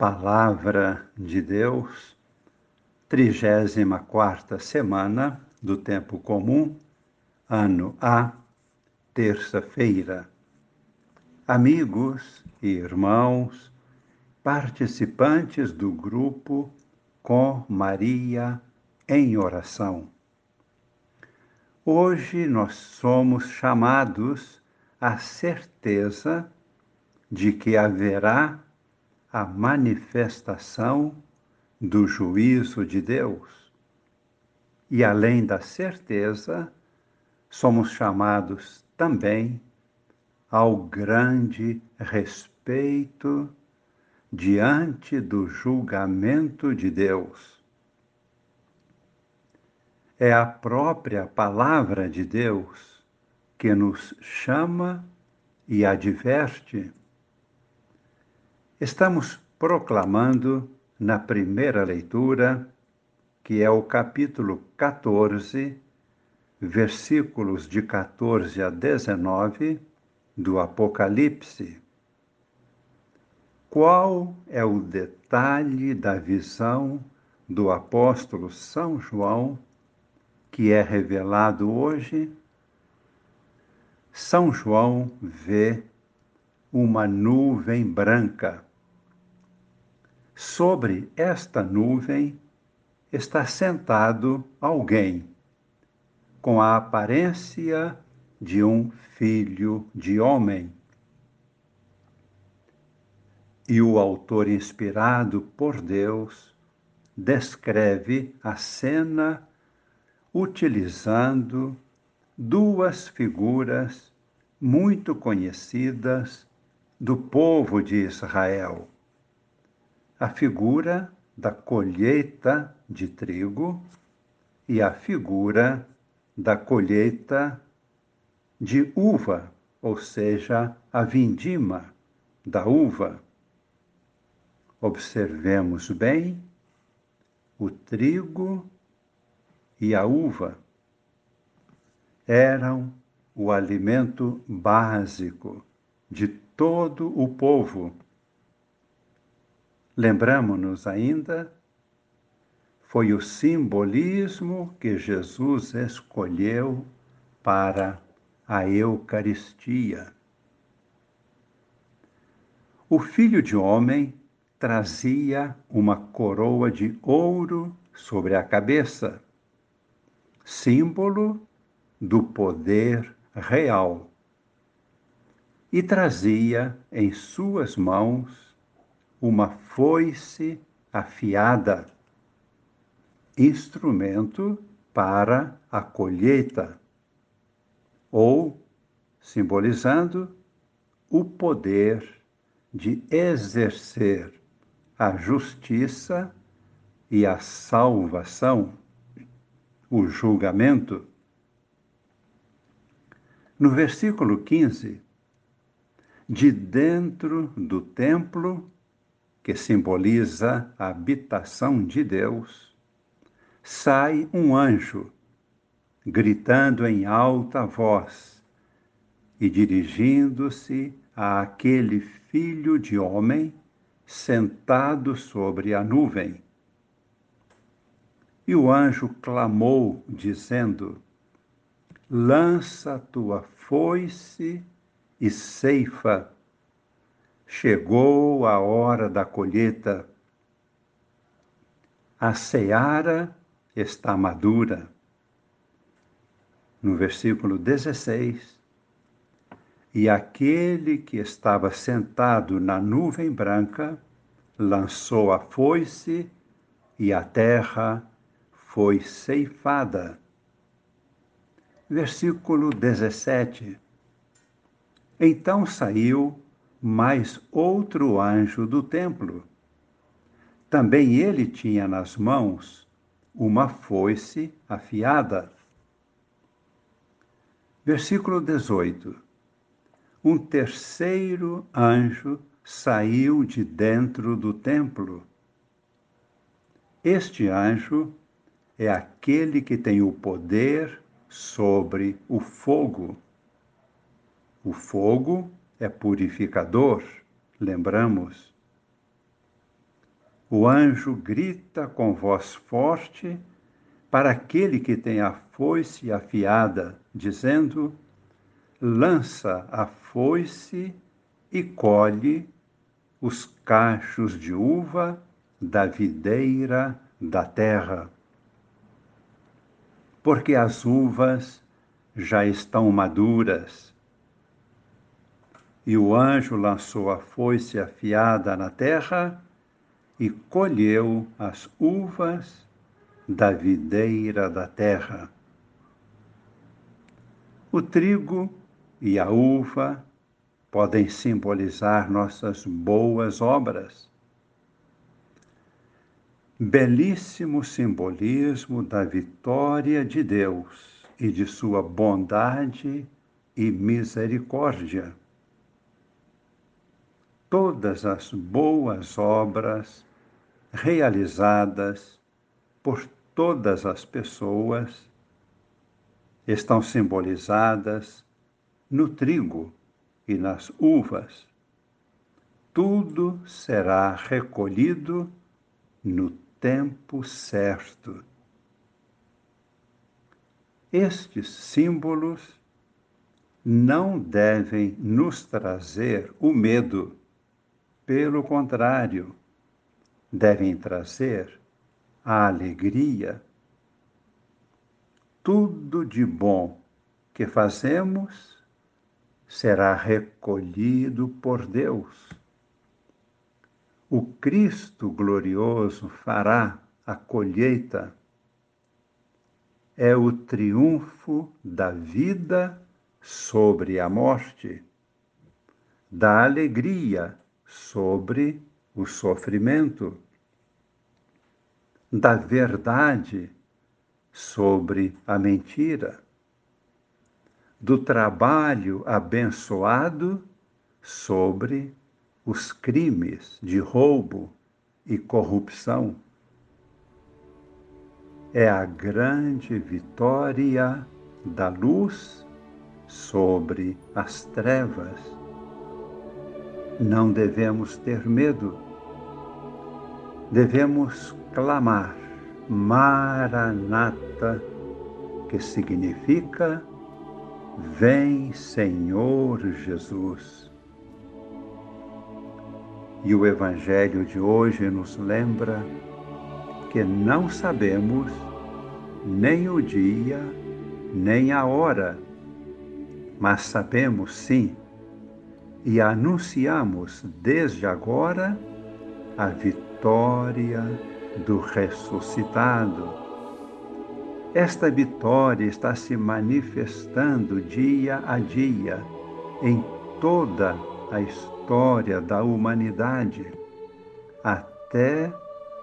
Palavra de Deus, 34 semana do Tempo Comum, ano A, terça-feira. Amigos e irmãos, participantes do grupo Com Maria em Oração. Hoje nós somos chamados à certeza de que haverá a manifestação do juízo de Deus. E além da certeza, somos chamados também ao grande respeito diante do julgamento de Deus. É a própria palavra de Deus que nos chama e adverte Estamos proclamando na primeira leitura, que é o capítulo 14, versículos de 14 a 19 do Apocalipse. Qual é o detalhe da visão do apóstolo São João que é revelado hoje? São João vê uma nuvem branca Sobre esta nuvem está sentado alguém com a aparência de um filho de homem. E o autor inspirado por Deus descreve a cena utilizando duas figuras muito conhecidas do povo de Israel a figura da colheita de trigo e a figura da colheita de uva, ou seja, a vindima da uva. Observemos bem o trigo e a uva eram o alimento básico de todo o povo Lembramos-nos ainda, foi o simbolismo que Jesus escolheu para a Eucaristia. O filho de homem trazia uma coroa de ouro sobre a cabeça, símbolo do poder real, e trazia em suas mãos uma foice afiada, instrumento para a colheita, ou, simbolizando, o poder de exercer a justiça e a salvação, o julgamento. No versículo 15, de dentro do templo que simboliza a habitação de Deus, sai um anjo, gritando em alta voz e dirigindo-se àquele filho de homem sentado sobre a nuvem. E o anjo clamou, dizendo: Lança tua foice e ceifa Chegou a hora da colheita. A seara está madura. No versículo 16, e aquele que estava sentado na nuvem branca lançou a foice e a terra foi ceifada. Versículo 17. Então saiu mais outro anjo do templo. Também ele tinha nas mãos uma foice afiada. Versículo 18. Um terceiro anjo saiu de dentro do templo. Este anjo é aquele que tem o poder sobre o fogo. O fogo é purificador, lembramos. o anjo grita com voz forte para aquele que tem a foice afiada, dizendo: lança a foice e colhe os cachos de uva da videira da terra. Porque as uvas já estão maduras. E o anjo lançou a foice afiada na terra e colheu as uvas da videira da terra. O trigo e a uva podem simbolizar nossas boas obras. Belíssimo simbolismo da vitória de Deus e de sua bondade e misericórdia. Todas as boas obras realizadas por todas as pessoas estão simbolizadas no trigo e nas uvas. Tudo será recolhido no tempo certo. Estes símbolos não devem nos trazer o medo, pelo contrário, devem trazer a alegria. Tudo de bom que fazemos será recolhido por Deus. O Cristo glorioso fará a colheita. É o triunfo da vida sobre a morte, da alegria sobre o sofrimento, da verdade sobre a mentira do trabalho abençoado sobre os crimes de roubo e corrupção. É a grande vitória da luz sobre as trevas. Não devemos ter medo, devemos clamar Maranata, que significa Vem, Senhor Jesus. E o Evangelho de hoje nos lembra que não sabemos nem o dia, nem a hora, mas sabemos sim e anunciamos desde agora a vitória do ressuscitado esta vitória está se manifestando dia a dia em toda a história da humanidade, até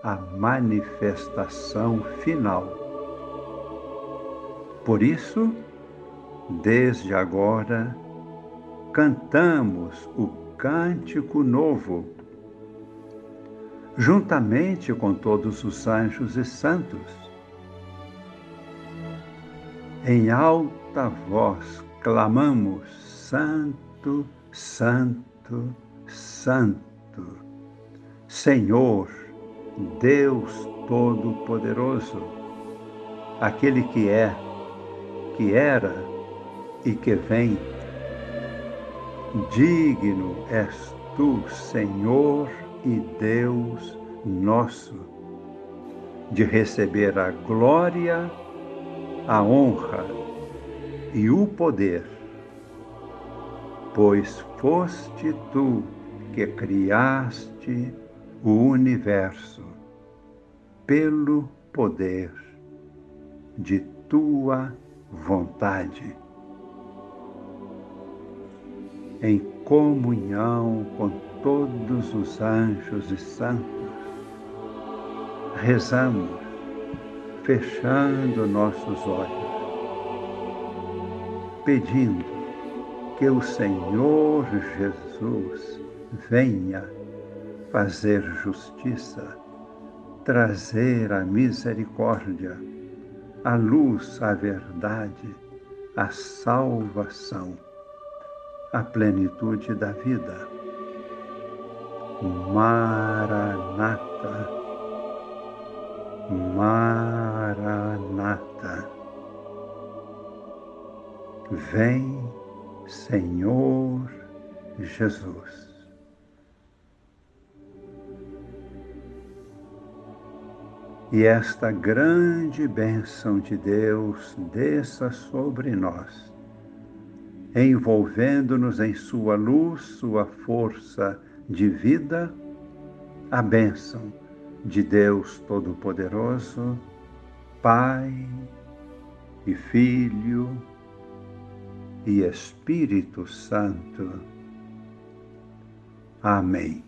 a manifestação final. Por isso, desde agora, cantamos o cântico novo, juntamente com todos os anjos e santos em alta voz clamamos: Santo, Santo, Santo, Senhor, Deus Todo-Poderoso, aquele que é, que era e que vem. Digno és tu, Senhor e Deus nosso, de receber a glória a honra e o poder, pois foste tu que criaste o universo pelo poder de tua vontade. Em comunhão com todos os anjos e santos, rezamos fechando nossos olhos, pedindo que o Senhor Jesus venha fazer justiça, trazer a misericórdia, a luz, a verdade, a salvação, a plenitude da vida. Maranata Maranata. Vem, Senhor Jesus. E esta grande bênção de Deus desça sobre nós, envolvendo-nos em Sua luz, Sua força de vida, a bênção de Deus Todo-Poderoso, Pai e Filho e Espírito Santo. Amém.